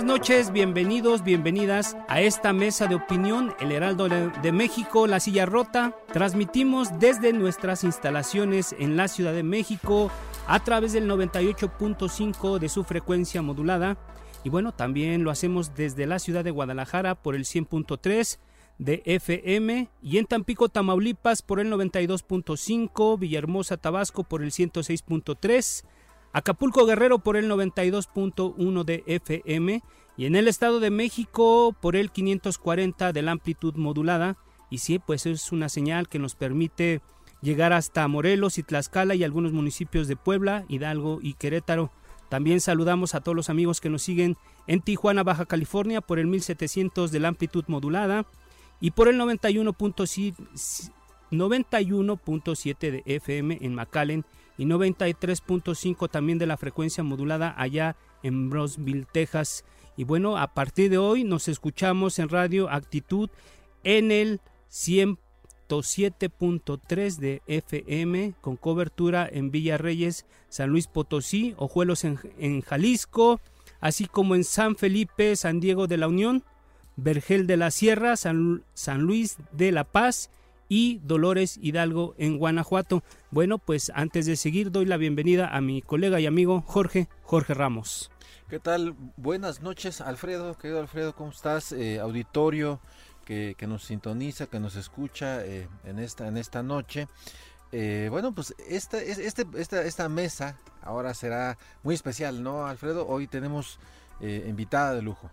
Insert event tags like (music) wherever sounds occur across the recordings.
Buenas noches, bienvenidos, bienvenidas a esta mesa de opinión, el Heraldo de México, La Silla Rota. Transmitimos desde nuestras instalaciones en la Ciudad de México a través del 98.5 de su frecuencia modulada. Y bueno, también lo hacemos desde la ciudad de Guadalajara por el 100.3 de FM y en Tampico, Tamaulipas por el 92.5, Villahermosa, Tabasco por el 106.3 Acapulco Guerrero por el 92.1 de FM y en el Estado de México por el 540 de la amplitud modulada. Y sí, pues es una señal que nos permite llegar hasta Morelos y Tlaxcala y algunos municipios de Puebla, Hidalgo y Querétaro. También saludamos a todos los amigos que nos siguen en Tijuana, Baja California por el 1700 de la amplitud modulada y por el 91.7 de FM en McAllen y 93.5 también de la frecuencia modulada allá en Brosville, Texas. Y bueno, a partir de hoy nos escuchamos en Radio Actitud en el 107.3 de FM con cobertura en Villa Reyes, San Luis Potosí, Ojuelos en, en Jalisco, así como en San Felipe, San Diego de la Unión, Vergel de la Sierra, San, San Luis de la Paz y Dolores Hidalgo en Guanajuato. Bueno, pues antes de seguir doy la bienvenida a mi colega y amigo Jorge, Jorge Ramos. ¿Qué tal? Buenas noches, Alfredo, querido Alfredo, ¿cómo estás? Eh, auditorio que, que, nos sintoniza, que nos escucha eh, en, esta, en esta noche. Eh, bueno, pues esta, este, esta, esta mesa ahora será muy especial, ¿no, Alfredo? Hoy tenemos invitada de lujo.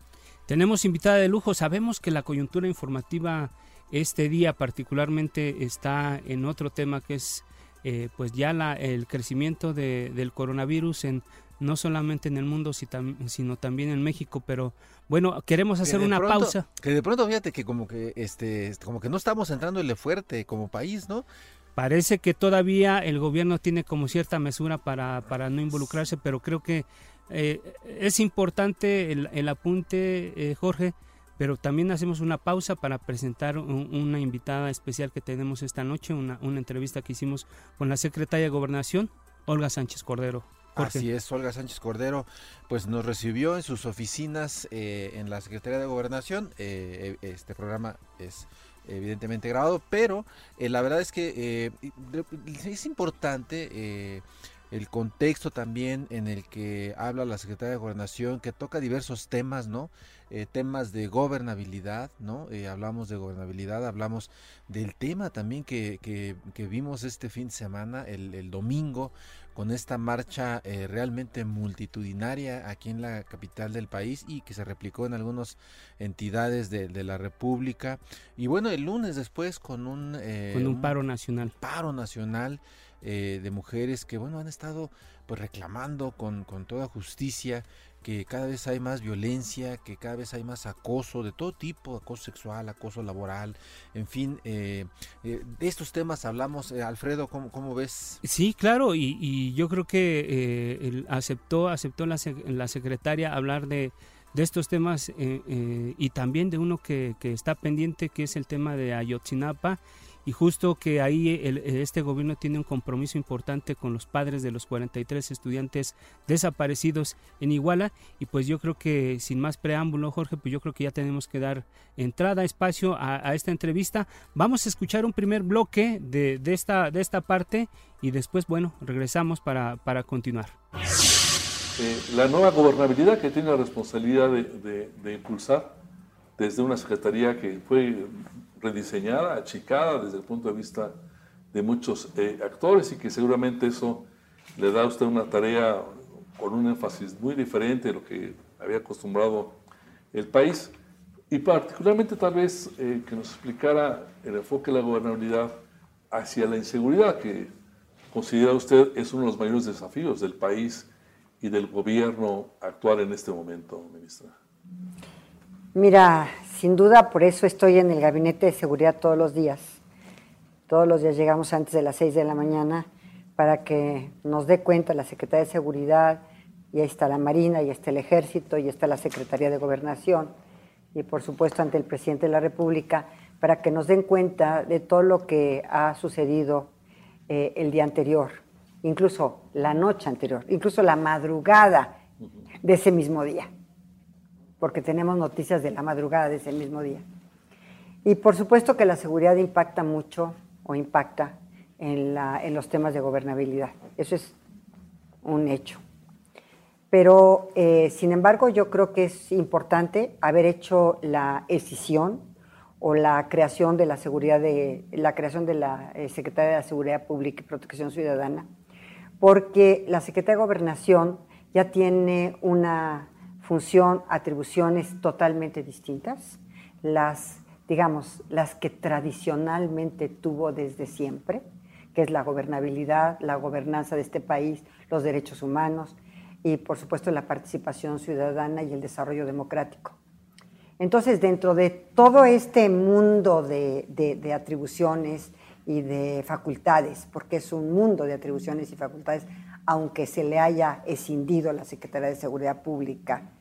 Tenemos invitada de lujo. Sabemos que la coyuntura informativa este día particularmente está en otro tema que es eh, pues ya la, el crecimiento de, del coronavirus en no solamente en el mundo sino también en México pero bueno queremos hacer una pausa. que de pronto fíjate que como que este como que no estamos entrándole fuerte como país no parece que todavía el gobierno tiene como cierta mesura para, para no involucrarse pero creo que eh, es importante el, el apunte eh, Jorge pero también hacemos una pausa para presentar una invitada especial que tenemos esta noche, una, entrevista que hicimos con la secretaria de Gobernación, Olga Sánchez Cordero. Así es, Olga Sánchez Cordero, pues nos recibió en sus oficinas eh, en la Secretaría de Gobernación. Eh, eh, este programa es evidentemente grabado, pero la verdad es que es importante el contexto también en el que habla la Secretaría de Gobernación, que toca diversos temas, ¿no? Eh, temas de gobernabilidad, ¿no? Eh, hablamos de gobernabilidad, hablamos del tema también que, que, vimos este fin de semana, el, domingo, con esta marcha eh, realmente multitudinaria aquí en la capital del país y que se replicó en algunas entidades de, de la República. Y bueno, el lunes después con un... con un paro nacional. Paro nacional. De mujeres que bueno han estado pues reclamando con, con toda justicia que cada vez hay más violencia, que cada vez hay más acoso de todo tipo, acoso sexual, acoso laboral, en fin, eh, eh, de estos temas hablamos. Eh, Alfredo, ¿cómo, ¿cómo, ves? Sí, claro, y, yo creo que aceptó, aceptó la, la, secretaria hablar de, de estos temas y también de uno que, que, está pendiente, que es el tema de Ayotzinapa y justo que ahí este gobierno tiene un compromiso importante con los padres de los 43 estudiantes desaparecidos en Iguala. Y pues yo creo que sin más preámbulo Jorge pues yo creo que ya tenemos que dar entrada espacio a, esta entrevista. Vamos a escuchar un primer bloque de, esta, de esta parte y después bueno regresamos para, para continuar. La nueva gobernabilidad que tiene la responsabilidad de, de impulsar desde una secretaría que fue rediseñada, achicada desde el punto de vista de muchos eh, actores y que seguramente eso le da a usted una tarea con un énfasis muy diferente de lo que había acostumbrado el país y particularmente tal vez eh, que nos explicara el enfoque de la gobernabilidad hacia la inseguridad que considera usted es uno de los mayores desafíos del país y del gobierno actual en este momento, ministra. Mira, sin duda por eso estoy en el gabinete de seguridad todos los días. Todos los días llegamos antes de las 6 de la mañana para que nos dé cuenta la Secretaría de Seguridad, y ahí está la Marina, y está el Ejército, y está la Secretaría de Gobernación, y por supuesto ante el Presidente de la República, para que nos den cuenta de todo lo que ha sucedido eh, el día anterior, incluso la noche anterior, incluso la madrugada de ese mismo día porque tenemos noticias de la madrugada de ese mismo día. Y por supuesto que la seguridad impacta mucho o impacta en, los temas de gobernabilidad. Eso es un hecho. Pero, eh, sin embargo, yo creo que es importante haber hecho la escisión o la creación de la seguridad de la creación de la eh, Secretaría de la Seguridad Pública y Protección Ciudadana, porque la Secretaría de Gobernación ya tiene una función, atribuciones totalmente distintas, las, digamos, las que tradicionalmente tuvo desde siempre, que es la gobernabilidad, la gobernanza de este país, los derechos humanos y, por supuesto, la participación ciudadana y el desarrollo democrático. Entonces, dentro de todo este mundo de, de atribuciones y de facultades, porque es un mundo de atribuciones y facultades, aunque se le haya escindido la Secretaría de Seguridad Pública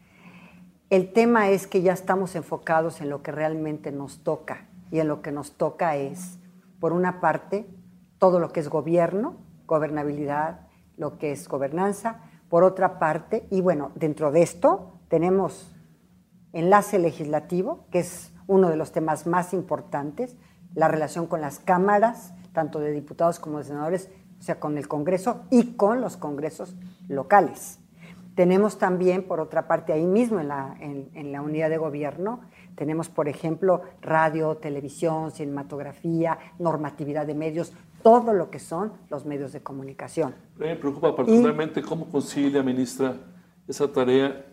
el tema es que ya estamos enfocados en lo que realmente nos toca y en lo que nos toca es, por una parte, todo lo que es gobierno, gobernabilidad, lo que es gobernanza, por otra parte, y bueno, dentro de esto tenemos enlace legislativo, que es uno de los temas más importantes, la relación con las cámaras, tanto de diputados como de senadores, o sea, con el Congreso y con los congresos locales. Tenemos también, por otra parte, ahí mismo en la, en, la unidad de gobierno, tenemos, por ejemplo, radio, televisión, cinematografía, normatividad de medios, todo lo que son los medios de comunicación. Me preocupa particularmente cómo concilia, ministra, esa tarea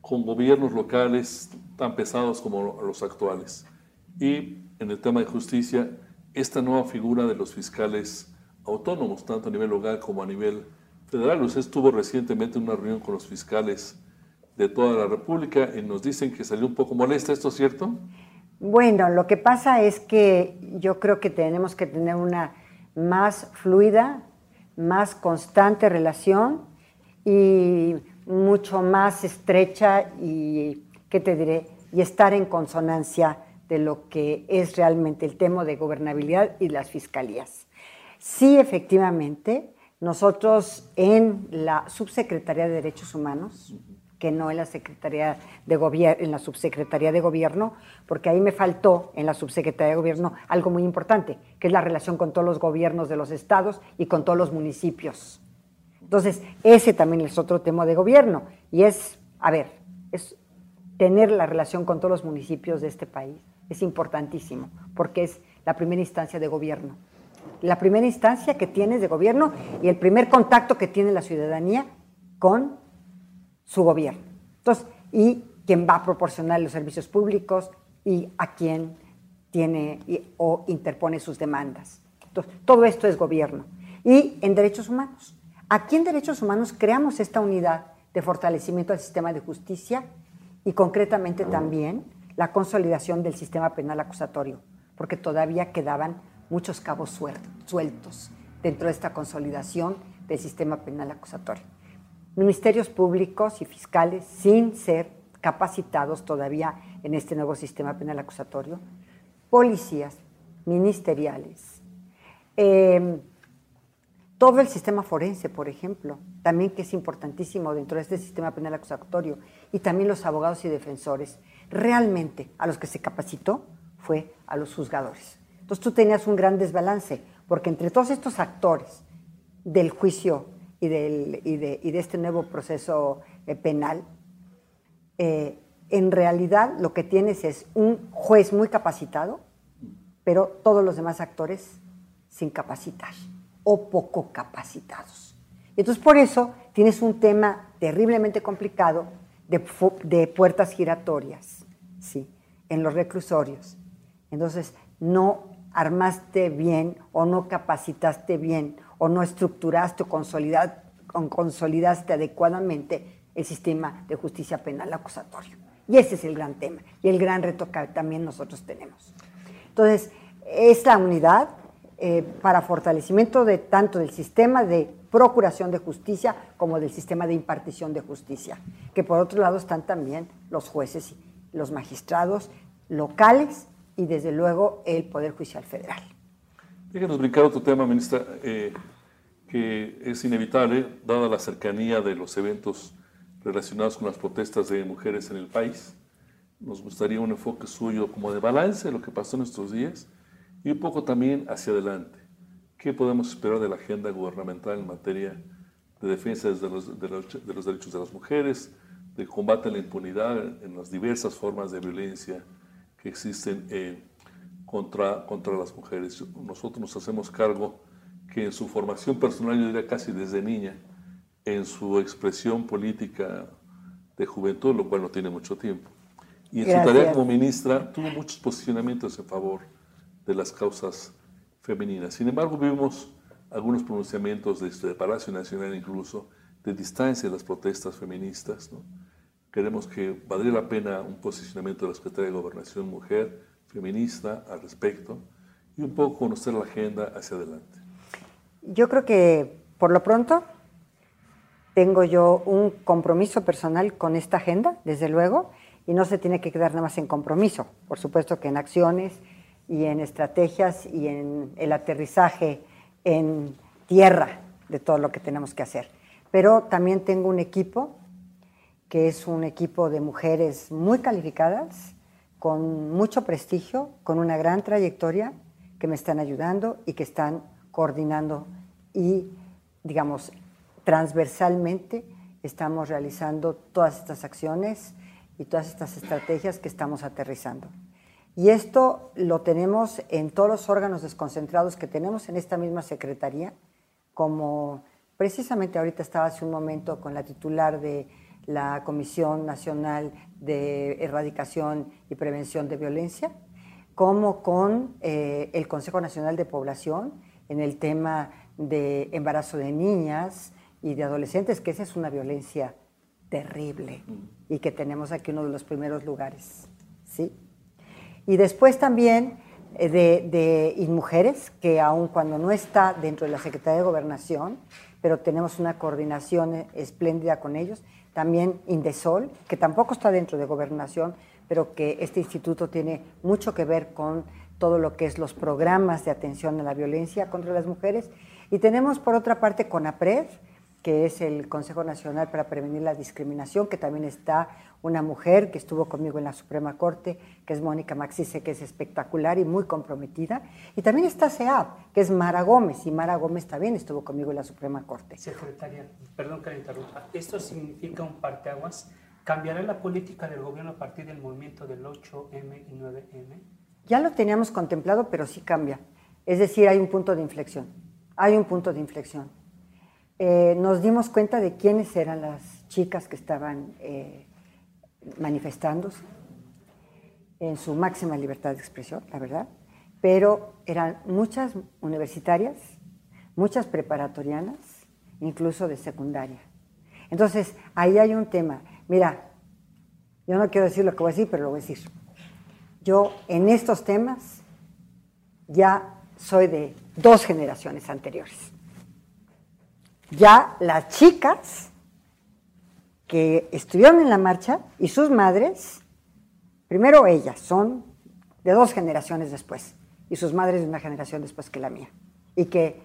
con gobiernos locales tan pesados como los actuales. Y en el tema de justicia, esta nueva figura de los fiscales autónomos, tanto a nivel local como a nivel federal. Usted estuvo recientemente en una reunión con los fiscales de toda la República y nos dicen que salió un poco molesta. ¿Esto es cierto? Bueno, lo que pasa es que yo creo que tenemos que tener una más fluida, más constante relación y mucho más estrecha y, ¿qué te diré? Y estar en consonancia de lo que es realmente el tema de gobernabilidad y las fiscalías. Sí, efectivamente, nosotros en la Subsecretaría de Derechos Humanos, que no en la Secretaría de Gobierno, en la Subsecretaría de Gobierno, porque ahí me faltó en la Subsecretaría de Gobierno algo muy importante, que es la relación con todos los gobiernos de los estados y con todos los municipios. Entonces, ese también es otro tema de gobierno y es, a ver, es tener la relación con todos los municipios de este país. Es importantísimo, porque es la primera instancia de gobierno la primera instancia que tienes de gobierno y el primer contacto que tiene la ciudadanía con su gobierno. Entonces, y quien va a proporcionar los servicios públicos y a quien tiene o interpone sus demandas. Entonces, todo esto es gobierno. Y en derechos humanos. Aquí en derechos humanos creamos esta unidad de fortalecimiento del sistema de justicia y concretamente también la consolidación del sistema penal acusatorio, porque todavía quedaban muchos cabos sueltos dentro de esta consolidación del sistema penal acusatorio. Ministerios públicos y fiscales sin ser capacitados todavía en este nuevo sistema penal acusatorio, policías ministeriales Eh, todo el sistema forense, por ejemplo, también que es importantísimo dentro de este sistema penal acusatorio, y también los abogados y defensores, realmente a los que se capacitó fue a los juzgadores. Entonces tú tenías un gran desbalance, porque entre todos estos actores del juicio y, del, y, de, y este nuevo proceso eh, penal, eh, en realidad lo que tienes es un juez muy capacitado, pero todos los demás actores sin capacitar o poco capacitados. Entonces por eso tienes un tema terriblemente complicado de, de puertas giratorias ¿sí? en los reclusorios. Entonces no armaste bien o no capacitaste bien o no estructuraste o consolidaste adecuadamente el sistema de justicia penal acusatorio. Y ese es el gran tema y el gran reto que también nosotros tenemos. Entonces, es la unidad eh, para fortalecimiento de tanto del sistema de procuración de justicia como del sistema de impartición de justicia, que por otro lado están también los jueces y los magistrados locales y desde luego el Poder Judicial Federal. Déjenos brincar otro tema, ministra, eh, que es inevitable, dada la cercanía de los eventos relacionados con las protestas de mujeres en el país. Nos gustaría un enfoque suyo como de balance de lo que pasó en estos días y un poco también hacia adelante. ¿Qué podemos esperar de la agenda gubernamental en materia de defensa de los, de los, de los derechos de las mujeres, de combate a la impunidad en las diversas formas de violencia que existen eh, contra, contra las mujeres? Nosotros nos hacemos cargo que en su formación personal, yo diría casi desde niña, en su expresión política de juventud, lo cual no tiene mucho tiempo. Y en su tarea como ministra tuvo muchos posicionamientos en favor de las causas femeninas. Sin embargo, vimos algunos pronunciamientos desde el Palacio Nacional incluso de distancia de las protestas feministas. ¿no? Queremos que valdría la pena un posicionamiento de la Secretaría de Gobernación Mujer, feminista, al respecto, y un poco conocer la agenda hacia adelante. Yo creo que por lo pronto tengo yo un compromiso personal con esta agenda, desde luego, y no se tiene que quedar nada más en compromiso, por supuesto que en acciones y en estrategias y en el aterrizaje en tierra de todo lo que tenemos que hacer. Pero también tengo un equipo que es un equipo de mujeres muy calificadas, con mucho prestigio, con una gran trayectoria, que me están ayudando y que están coordinando y, digamos, transversalmente estamos realizando todas estas acciones y todas estas estrategias que estamos aterrizando. Y esto lo tenemos en todos los órganos desconcentrados que tenemos en esta misma Secretaría, como precisamente ahorita estaba hace un momento con la titular de la Comisión Nacional de Erradicación y Prevención de Violencia, como con eh, el Consejo Nacional de Población en el tema de embarazo de niñas, y de adolescentes, que esa es una violencia terrible y que tenemos aquí uno de los primeros lugares. ¿sí? Y después también eh, de, de y mujeres, que aun cuando no está dentro de la Secretaría de Gobernación, pero tenemos una coordinación eh, espléndida con ellos, también Indesol, que tampoco está dentro de Gobernación, pero que este instituto tiene mucho que ver con todo lo que es los programas de atención a la violencia contra las mujeres. Y tenemos por otra parte CONAPRED, que es el Consejo Nacional para Prevenir la Discriminación, que también está una mujer que estuvo conmigo en la Suprema Corte, que es Mónica Maxice, que es espectacular y muy comprometida. Y también está SEAP, que es Mara Gómez, y Mara Gómez también estuvo conmigo en la Suprema Corte. Secretaria, perdón que la interrumpa, ¿esto significa un parteaguas? ¿Cambiará la política del gobierno a partir del movimiento del 8M y 9M? Ya lo teníamos contemplado, pero sí cambia. Es decir, hay un punto de inflexión. Hay un punto de inflexión eh, nos dimos cuenta de quiénes eran las chicas que estaban eh, manifestándose en su máxima libertad de expresión, la verdad, pero eran muchas universitarias, muchas preparatorianas, incluso de secundaria. Entonces, ahí hay un tema. Mira, yo no quiero decir lo que voy a decir, pero lo voy a decir. Yo en estos temas ya soy de dos generaciones anteriores ya las chicas que estuvieron en la marcha y sus madres, primero ellas, son de dos generaciones después y sus madres de una generación después que la mía. y que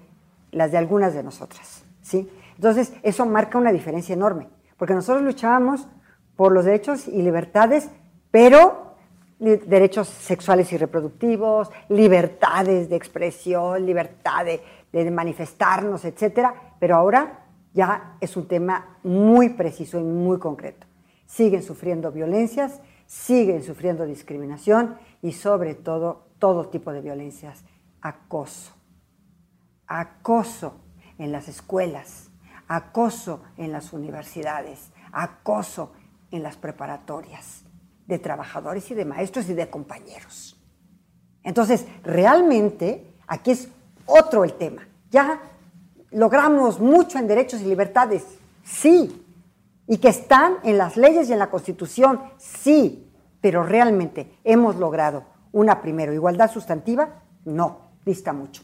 las de algunas de nosotras. ¿sí? Entonces, eso marca una diferencia enorme, porque nosotros luchábamos por los derechos y libertades, pero derechos sexuales y reproductivos, libertades de expresión, libertad de, de manifestarnos, etcétera, pero ahora ya es un tema muy preciso y muy concreto. Siguen sufriendo violencias, siguen sufriendo discriminación y sobre todo todo tipo de violencias, acoso. Acoso en las escuelas, acoso en las universidades, acoso en las preparatorias de trabajadores y de maestros y de compañeros. Entonces, realmente, aquí es otro el tema. Ya logramos mucho en derechos y libertades, sí, y que están en las leyes y en la Constitución, sí, pero realmente hemos logrado una primero, igualdad sustantiva, no, dista mucho.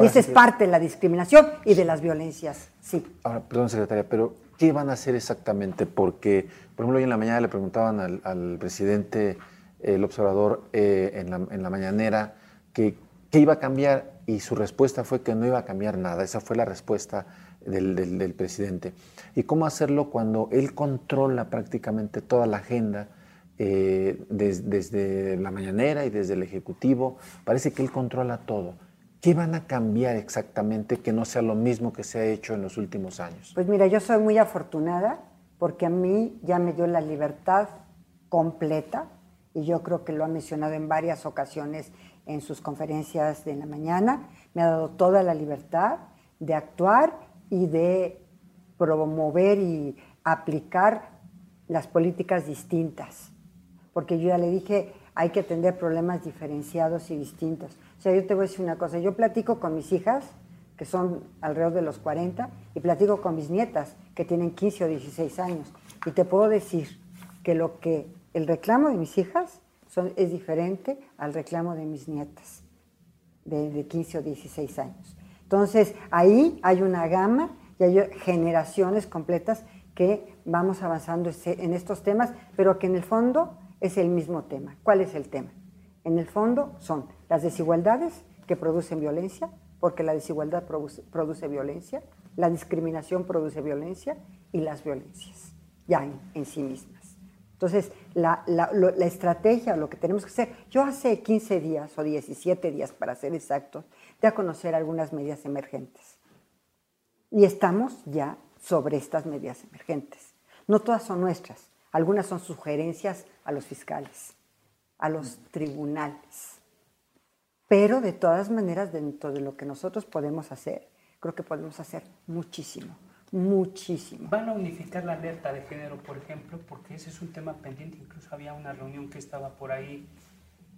y esa es parte de la discriminación y de las violencias, sí. Ahora, perdón, secretaria, pero ¿qué van a hacer exactamente? Porque, por ejemplo, hoy en la mañana le preguntaban al, presidente, el observador, eh, en, la, en, la, mañanera, que qué iba a cambiar y su respuesta fue que no iba a cambiar nada. Esa fue la respuesta del, del, presidente. ¿Y cómo hacerlo cuando él controla prácticamente toda la agenda eh, desde la mañanera y desde el Ejecutivo? Parece que él controla todo. ¿Qué van a cambiar exactamente que no sea lo mismo que se ha hecho en los últimos años? Pues mira, yo soy muy afortunada porque a mí ya me dio la libertad completa y yo creo que lo ha mencionado en varias ocasiones en sus conferencias de la mañana, me ha dado toda la libertad de actuar y de promover y aplicar las políticas distintas. Porque yo ya le dije, hay que atender problemas diferenciados y distintos. O sea, yo te voy a decir una cosa, yo platico con mis hijas, que son alrededor de los 40, y platico con mis nietas, que tienen 15 o 16 años. Y te puedo decir que lo que el reclamo de mis hijas es diferente al reclamo de mis nietas de, 15 o 16 años. Entonces, ahí hay una gama y hay generaciones completas que vamos avanzando en estos temas, pero que en el fondo es el mismo tema. ¿Cuál es el tema? En el fondo son las desigualdades que producen violencia, porque la desigualdad produce, violencia, la discriminación produce violencia y las violencias, ya en sí mismas. Entonces, la, estrategia, lo que tenemos que hacer, yo hace 15 días o 17 días, para ser exactos, de a conocer algunas medidas emergentes. Y estamos ya sobre estas medidas emergentes. No todas son nuestras, algunas son sugerencias a los fiscales, a los tribunales. Pero de todas maneras, dentro de lo que nosotros podemos hacer, creo que podemos hacer muchísimo muchísimo. ¿Van a unificar la alerta de género, por ejemplo? Porque ese es un tema pendiente. Incluso había una reunión que estaba por ahí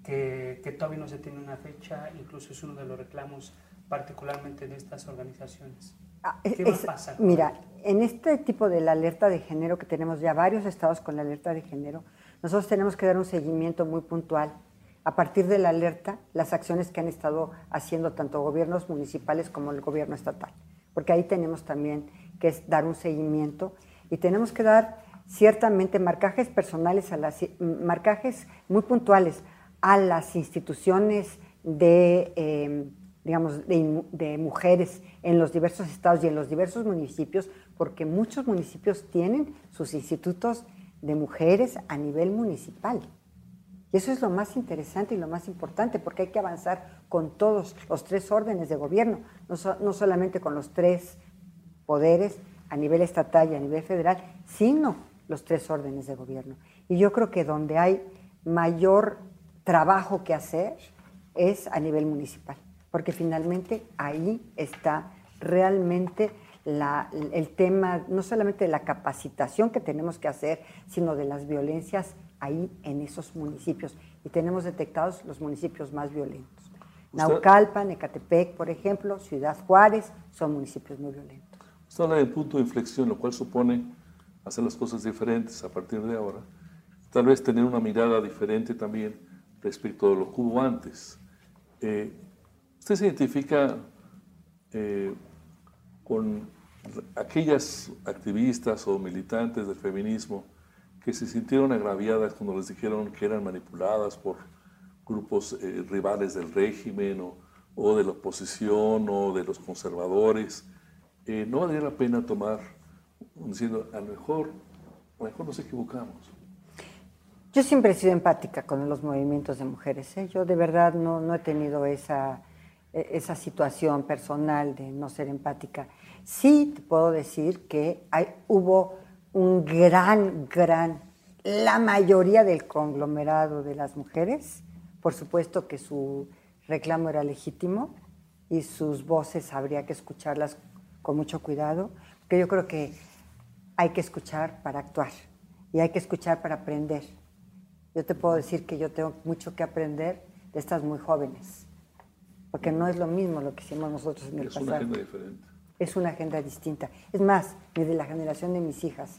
que, que todavía no se tiene una fecha. Incluso es uno de los reclamos particularmente de estas organizaciones. Ah, ¿Qué va a pasar? Mira, en este tipo de la alerta de género, que tenemos ya varios estados con la alerta de género, nosotros tenemos que dar un seguimiento muy puntual. A partir de la alerta, las acciones que han estado haciendo tanto gobiernos municipales como el gobierno estatal. Porque ahí tenemos también que es dar un seguimiento y tenemos que dar ciertamente marcajes personales, a las, marcajes muy puntuales a las instituciones de, em, digamos, de, mujeres en los diversos estados y en los diversos municipios, porque muchos municipios tienen sus institutos de mujeres a nivel municipal. Y eso es lo más interesante y lo más importante, porque hay que avanzar con todos los tres órdenes de gobierno, no, no solamente con los tres poderes a nivel estatal y a nivel federal, sino los tres órdenes de gobierno. Y yo creo que donde hay mayor trabajo que hacer es a nivel municipal, porque finalmente ahí está realmente el tema, no solamente de la capacitación que tenemos que hacer, sino de las violencias ahí en esos municipios. Y tenemos detectados los municipios más violentos. Naucalpan, Ecatepec, por ejemplo, Ciudad Juárez, son municipios muy violentos. Usted habla del punto de inflexión, lo cual supone hacer las cosas diferentes a partir de ahora. Tal vez tener una mirada diferente también respecto a lo que hubo antes. Eh, ¿Usted se identifica eh, con aquellas activistas o militantes del feminismo que se sintieron agraviadas cuando les dijeron que eran manipuladas por grupos eh, rivales del régimen o o de la oposición o de los conservadores, eh, no valdría la pena tomar, diciendo, a lo mejor, a lo mejor nos equivocamos. Yo siempre he sido empática con los movimientos de mujeres. ¿eh? Yo de verdad no, no he tenido esa, e, esa situación personal de no ser empática. Sí te puedo decir que hay, hubo un gran, gran, la mayoría del conglomerado de las mujeres, por supuesto que su reclamo era legítimo y sus voces habría que escucharlas con mucho cuidado, porque yo creo que hay que escuchar para actuar y hay que escuchar para aprender. Yo te puedo decir que yo tengo mucho que aprender de estas muy jóvenes, porque no es lo mismo lo que hicimos nosotros en el Es pasado. una agenda diferente. Es una agenda distinta. Es más, ni de la generación de mis hijas.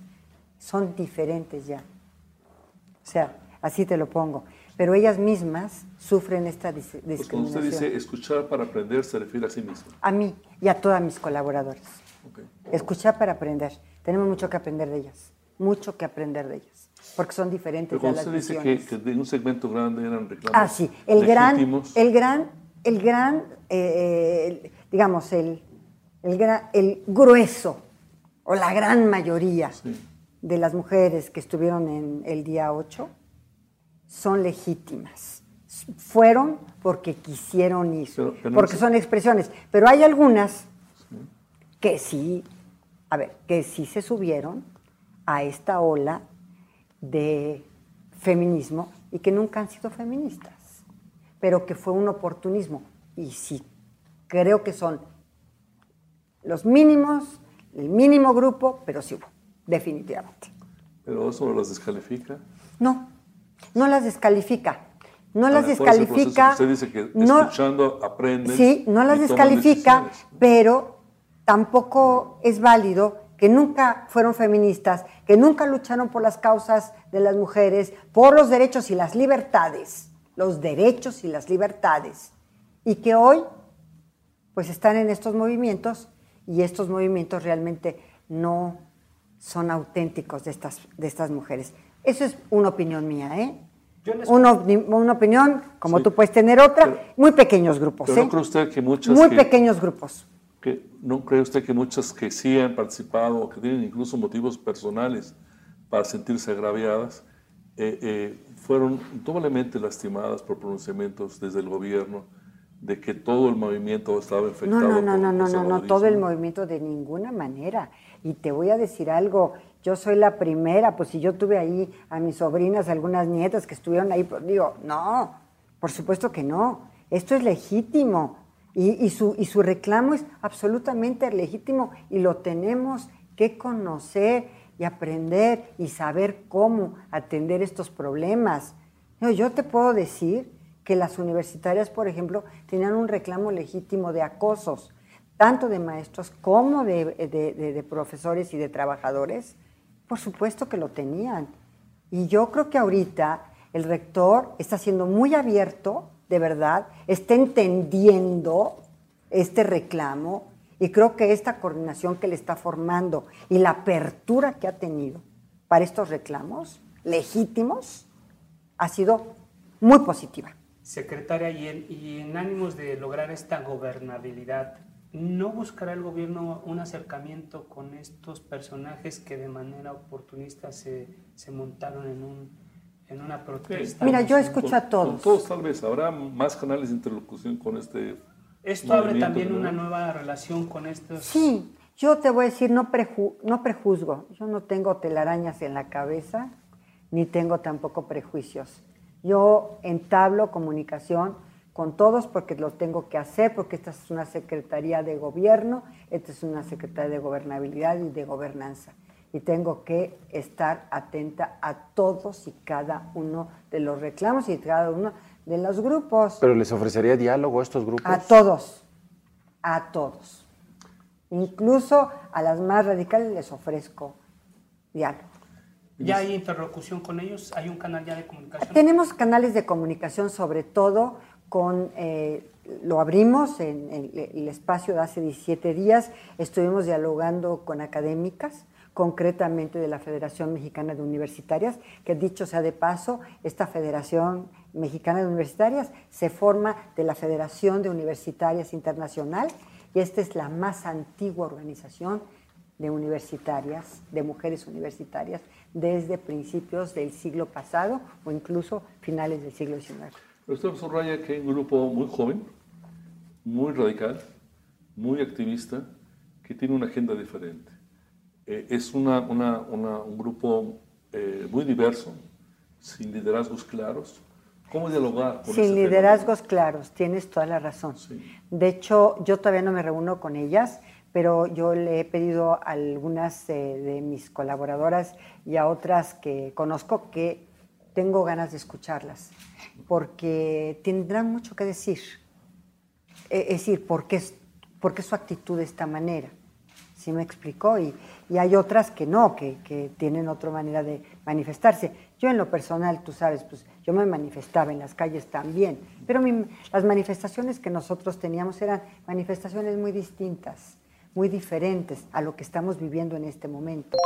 Son diferentes ya. O sea, así te lo pongo. Pero ellas mismas sufren esta dis- Pues cuando usted discriminación. dice escuchar para aprender, se refiere a sí mismo. A mí y a todos mis colaboradores. Ok. Escuchar para aprender. Tenemos mucho que aprender de ellas. Mucho que aprender de ellas. Porque son diferentes Pero cuando las usted dice que, que de un segmento grande eran reclamos Ah, sí, el gran, el gran, el gran, eh, digamos, el, el, gran- el grueso o la gran mayoría Sí. de las mujeres que estuvieron en el día 8 son legítimas. Fueron porque quisieron ir, Pero- pero no porque son expresiones. Pero hay algunas que sí, a ver, que sí se subieron a esta ola de feminismo y que nunca han sido feministas, pero que fue un oportunismo. Y sí, creo que son los mínimos, el mínimo grupo, pero sí hubo, definitivamente. pero eso no las descalifica. No, no las descalifica. No las descalifica. Usted dice que no- escuchando aprenden. Sí, no las descalifica, pero tampoco es válido que nunca fueron feministas, que nunca lucharon por las causas de las mujeres, por los derechos y las libertades, los derechos y las libertades, y que hoy pues están en estos movimientos y estos movimientos realmente no son auténticos de estas, de estas mujeres. Eso es una opinión mía, ¿eh? Yo les- Una, una opinión, como Sí. tú puedes tener otra, Pero- muy pequeños grupos, Pero ¿eh? no cree usted que muchas Muy que- pequeños grupos. que- ¿No cree usted que muchas que sí han participado o que tienen incluso motivos personales para sentirse agraviadas eh, eh, fueron doblemente lastimadas por pronunciamientos desde el gobierno de que todo el movimiento estaba infectado? No, no, por no, no, no, no, no, todo el movimiento de ninguna manera. Y te voy a decir algo, yo soy la primera, pues si yo tuve ahí a mis sobrinas, algunas nietas que estuvieron ahí, pues digo, no, por supuesto que no, esto es legítimo. Y, su, y su reclamo es absolutamente legítimo y lo tenemos que conocer y aprender y saber cómo atender estos problemas. Yo te puedo decir que las universitarias, por ejemplo, tenían un reclamo legítimo de acosos, tanto de maestros como de, de- de- de profesores y de trabajadores. Por supuesto que lo tenían. Y yo creo que ahorita el rector está siendo muy abierto, de verdad, está entendiendo este reclamo y creo que esta coordinación que le está formando y la apertura que ha tenido para estos reclamos legítimos ha sido muy positiva. Secretaria, y en, y en ánimos de lograr esta gobernabilidad, ¿no buscará el gobierno un acercamiento con estos personajes que de manera oportunista se, se montaron en, un, en una protesta? Mira, yo escucho a Con todos. todos tal vez habrá más canales de interlocución con este Esto abre también ¿no? una nueva relación con estos... Sí, yo te voy a decir, no, preju- no prejuzgo. Yo no tengo telarañas en la cabeza, ni tengo tampoco prejuicios. Yo entablo comunicación con todos porque lo tengo que hacer, porque esta es una secretaría de gobierno, esta es una secretaría de gobernabilidad y de gobernanza. Y tengo que estar atenta a todos y cada uno de los reclamos y cada uno de los grupos. ¿Pero les ofrecería diálogo a estos grupos? A todos, a todos. Incluso a las más radicales les ofrezco diálogo. ¿Ya hay interlocución con ellos? ¿Hay un canal ya de comunicación? Tenemos canales de comunicación, sobre todo con, eh, lo abrimos en, en el espacio de hace 17 días, estuvimos dialogando con académicas, concretamente de la Federación Mexicana de Universitarias, que dicho sea de paso, esta Federación Mexicana de Universitarias se forma de la Federación de Universitarias Internacional y esta es la más antigua organización de universitarias, de mujeres universitarias, desde principios del siglo pasado o incluso finales del siglo XIX. Usted subraya que hay un grupo muy joven, muy radical, muy activista, que tiene una agenda diferente. Eh, es una, una, un grupo eh, muy diverso, sin liderazgos claros. ¿Cómo dialogar con Sin liderazgos claros, tienes toda la razón. De hecho, yo todavía no me reúno con ellas, pero yo le he pedido a algunas eh, de mis colaboradoras y a otras que conozco que tengo ganas de escucharlas, porque tendrán mucho que decir. E, es decir, ¿por qué, por qué su actitud de esta manera? ¿Sí me explicó? Y, y hay otras que no, que, que, tienen otra manera de manifestarse. Yo en lo personal, tú sabes, pues yo me manifestaba en las calles también, pero las manifestaciones que nosotros teníamos eran manifestaciones muy distintas, muy diferentes a lo que estamos viviendo en este momento.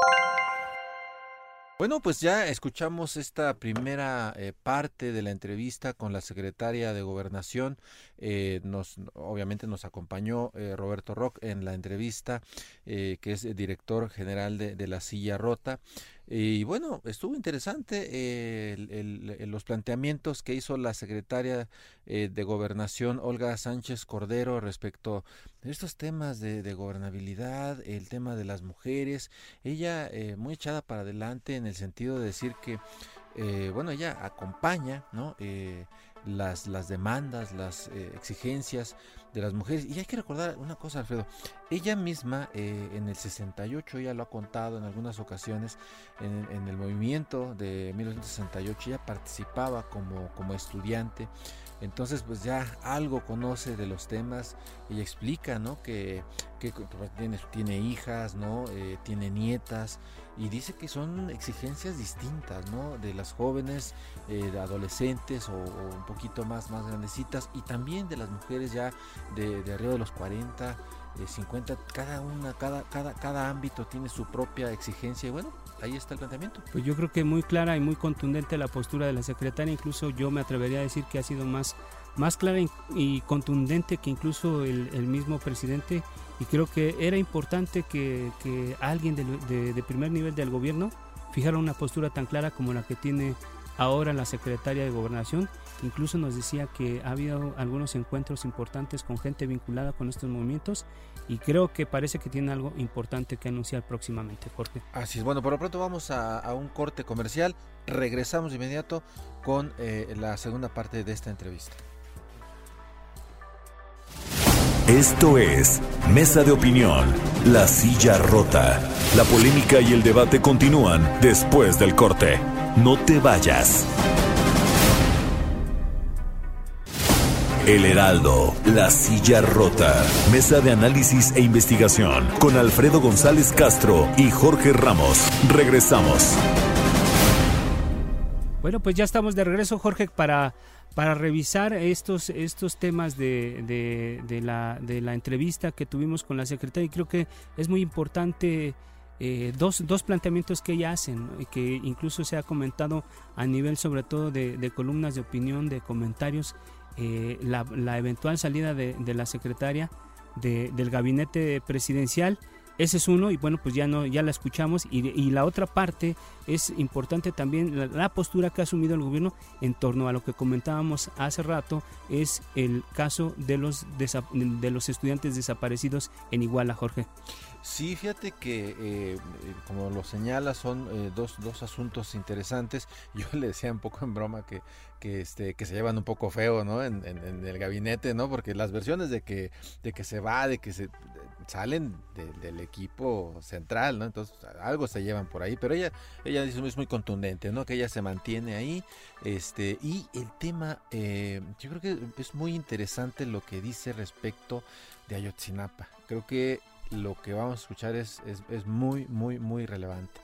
Bueno, pues ya escuchamos esta primera eh, parte de la entrevista con la secretaria de Gobernación. Eh, nos, obviamente nos acompañó eh, Roberto Rock en la entrevista, que es director general de la Silla Rota. Y bueno, estuvo interesante eh, los planteamientos que hizo la secretaria eh, de Gobernación, Olga Sánchez Cordero, respecto a estos temas de, gobernabilidad, el tema de las mujeres. Ella eh, muy echada para adelante en el sentido de decir que, bueno, ella acompaña, ¿no? las, las demandas, las exigencias de las mujeres. Y hay que recordar una cosa, Alfredo. Ella misma eh, en el 68, ella lo ha contado en algunas ocasiones, en, el movimiento de 1968, ella participaba como, como estudiante. Entonces, pues ya algo conoce de los temas. Ella explica, ¿no? Que, que, pues, tiene, tiene, hijas, ¿no? Eh, tiene nietas y dice que son exigencias distintas, ¿no? De las jóvenes, eh, de adolescentes o, un poquito más, más grandecitas y también de las mujeres ya de, de arriba de los 40, 50, eh, cada una, cada, cada, cada ámbito tiene su propia exigencia y bueno, ahí está el planteamiento. Pues yo creo que muy clara y muy contundente la postura de la secretaria, incluso yo me atrevería a decir que ha sido más, más clara y contundente que incluso el, el mismo presidente y creo que era importante que, que alguien de, de, primer nivel del gobierno fijara una postura tan clara como la que tiene ahora la secretaria de gobernación. Incluso nos decía que ha habido algunos encuentros importantes con gente vinculada con estos movimientos y creo que parece que tiene algo importante que anunciar próximamente, Jorge. Así es, bueno, por lo pronto vamos a, a un corte comercial, regresamos de inmediato con eh, la segunda parte de esta entrevista. Esto es Mesa de Opinión, La Silla Rota. La polémica y el debate continúan después del corte. No te vayas. El Heraldo, La Silla Rota. Mesa de análisis e investigación con Alfredo González Castro y Jorge Ramos. Regresamos. Bueno, pues ya estamos de regreso, Jorge, para para revisar estos, estos temas de, de, la, de, la, entrevista que tuvimos con la secretaria. Y creo que es muy importante eh, dos, dos, planteamientos que ella hacen, que incluso se ha comentado a nivel sobre todo de, columnas de opinión, de comentarios, eh, la, la, eventual salida de, la secretaria del gabinete presidencial ese es uno y bueno, pues ya no ya la escuchamos y, la otra parte es importante también la, postura que ha asumido el gobierno en torno a lo que comentábamos hace rato es el caso de los de los estudiantes desaparecidos en Iguala, Jorge. Sí, fíjate que eh, como lo señala son eh, dos, dos asuntos interesantes. (laughs) Yo le decía un poco en broma que, que, este, que se llevan un poco feo, ¿no? En, en, el gabinete, ¿no? Porque las versiones de que, de que se va, de que se salen del equipo central, ¿no? Entonces algo se llevan por ahí, pero ella, ella es muy contundente, ¿no? Que ella se mantiene ahí, este, y el tema, eh, yo creo que es muy interesante lo que dice respecto de Ayotzinapa. Creo que lo que vamos a escuchar es, es, muy, muy, muy relevante.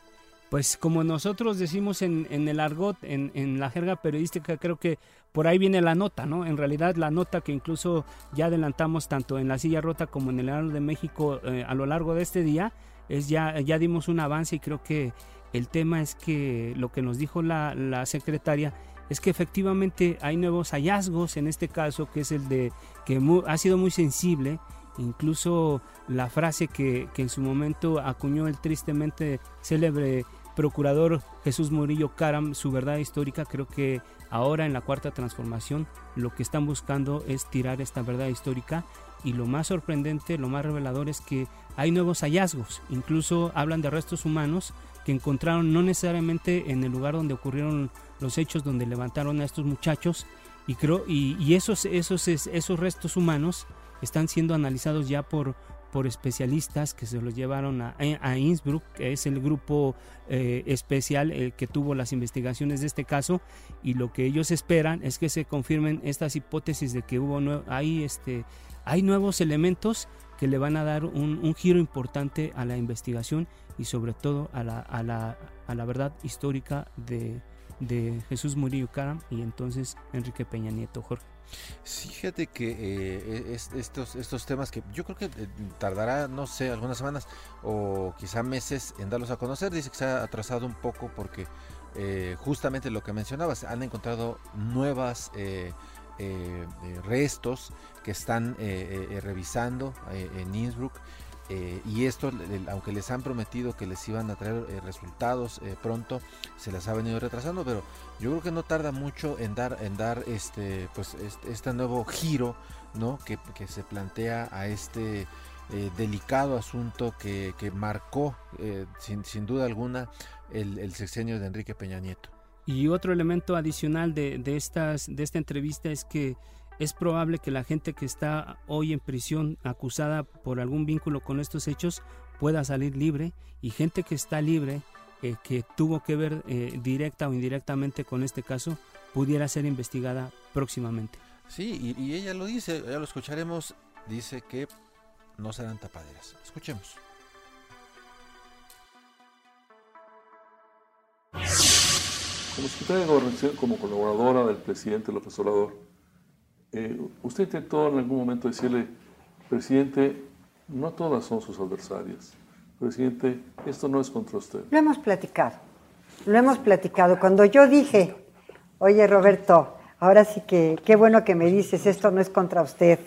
Pues como nosotros decimos en, en el argot, en, en, la jerga periodística, creo que por ahí viene la nota, ¿no? En realidad la nota que incluso ya adelantamos tanto en la silla rota como en el Heraldo de México eh, a lo largo de este día, es ya, ya dimos un avance y creo que el tema es que lo que nos dijo la, la secretaria es que efectivamente hay nuevos hallazgos, en este caso, que es el de que ha sido muy sensible, incluso la frase que, en su momento acuñó el tristemente célebre procurador Jesús Murillo Caram, su verdad histórica, creo que ahora en la cuarta transformación lo que están buscando es tirar esta verdad histórica. Y lo más sorprendente, lo más revelador es que hay nuevos hallazgos, incluso hablan de restos humanos que encontraron no necesariamente en el lugar donde ocurrieron los hechos donde levantaron a estos muchachos. Y creo y, esos esos esos restos humanos están siendo analizados ya por por especialistas que se los llevaron a, a Innsbruck, que es el grupo eh, especial que tuvo las investigaciones de este caso, y lo que ellos esperan es que se confirmen estas hipótesis de que hubo hay, este, hay nuevos elementos que le van a dar un, un giro importante a la investigación y sobre todo a la, a la, a la verdad histórica de, de Jesús Murillo Caram y entonces Enrique Peña Nieto, Jorge. Fíjate que eh, estos, estos temas que yo creo que eh, tardará, no sé, algunas semanas o quizá meses en darlos a conocer. Dice que se ha atrasado un poco porque eh, justamente lo que mencionabas, han encontrado nuevas restos que están revisando en Innsbruck eh, y esto, aunque les han prometido que les iban a traer eh, resultados eh, pronto, se les ha venido retrasando, pero yo creo que no tarda mucho en dar, en dar este, pues este, este nuevo giro, ¿no? Que, se plantea a este delicado asunto que, marcó, sin, sin, duda alguna, el, sexenio de Enrique Peña Nieto. Y otro elemento adicional de, de, estas, de esta entrevista es que es probable que la gente que está hoy en prisión acusada por algún vínculo con estos hechos pueda salir libre y gente que está libre, eh, que tuvo que ver eh, directa o indirectamente con este caso, pudiera ser investigada próximamente. Sí, y, ella lo dice, ya lo escucharemos, dice que no serán tapaderas. Escuchemos. Como secretaria de Gobernación, como colaboradora del presidente López Obrador, eh, usted intentó en algún momento decirle, presidente, no todas son sus adversarias. Presidente, esto no es contra usted. Lo hemos platicado, lo hemos platicado. Cuando yo dije, oye Roberto, ahora sí que qué bueno que me dices, esto no es contra usted.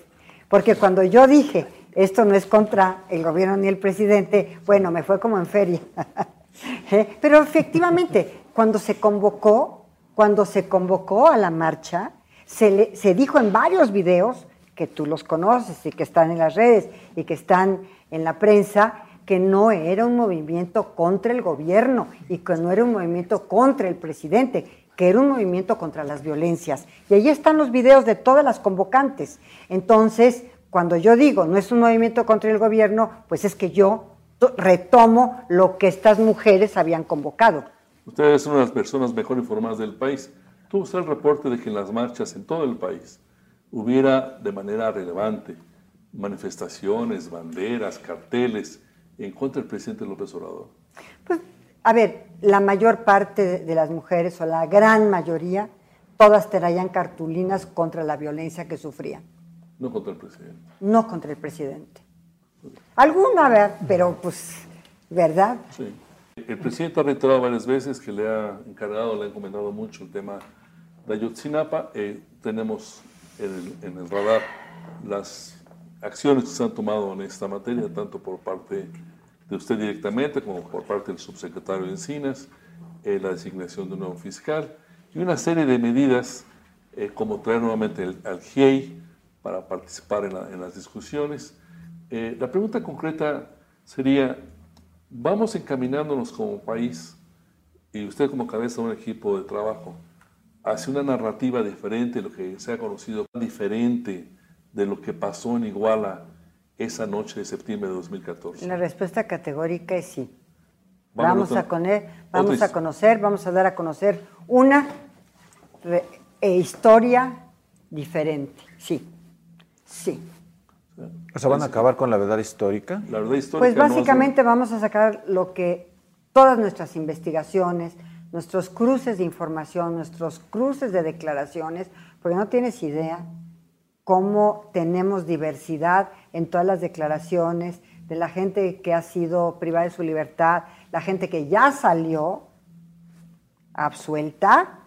Porque cuando yo dije, esto no es contra el gobierno ni el presidente, bueno, me fue como en feria. (laughs) ¿Eh? Pero efectivamente, cuando se convocó, cuando se convocó a la marcha, se, dijo en varios videos, que tú los conoces y que están en las redes y que están en la prensa, que no era un movimiento contra el gobierno y que no era un movimiento contra el presidente, que era un movimiento contra las violencias. Y ahí están los videos de todas las convocantes. Entonces, cuando yo digo no es un movimiento contra el gobierno, pues es que yo retomo lo que estas mujeres habían convocado. Ustedes son las personas mejor informadas del país tuvo el reporte de que en las marchas en todo el país hubiera de manera relevante manifestaciones, banderas, carteles en contra del presidente López Obrador? Pues, a ver, la mayor parte de las mujeres, o la gran mayoría, todas traían cartulinas contra la violencia que sufrían. No contra el presidente. No contra el presidente. Alguna, pero pues, ¿verdad? Sí. El presidente ha reiterado varias veces que le ha encargado, le ha encomendado mucho el tema de Ayotzinapa. Eh, tenemos en el, radar las acciones que se han tomado en esta materia, tanto por parte de usted directamente como por parte del subsecretario Encinas, eh, la designación de un nuevo fiscal y una serie de medidas eh, como traer nuevamente al GIEI para participar en, las discusiones. la pregunta concreta sería, ¿vamos encaminándonos como país y usted como cabeza de un equipo de trabajo hacia una narrativa diferente, lo que se ha conocido diferente de lo que pasó en Iguala esa noche de septiembre de 2014? La respuesta categórica es sí. Vamos, a, vamos a conocer, vamos a dar a conocer una e historia diferente. Sí, sí. O sea, ¿van a acabar con la verdad histórica? La verdad histórica. Pues básicamente vamos a sacar lo que todas nuestras investigaciones, nuestros cruces de información, nuestros cruces de declaraciones, porque no tienes idea cómo tenemos diversidad en todas las declaraciones de la gente que ha sido privada de su libertad, la gente que ya salió absuelta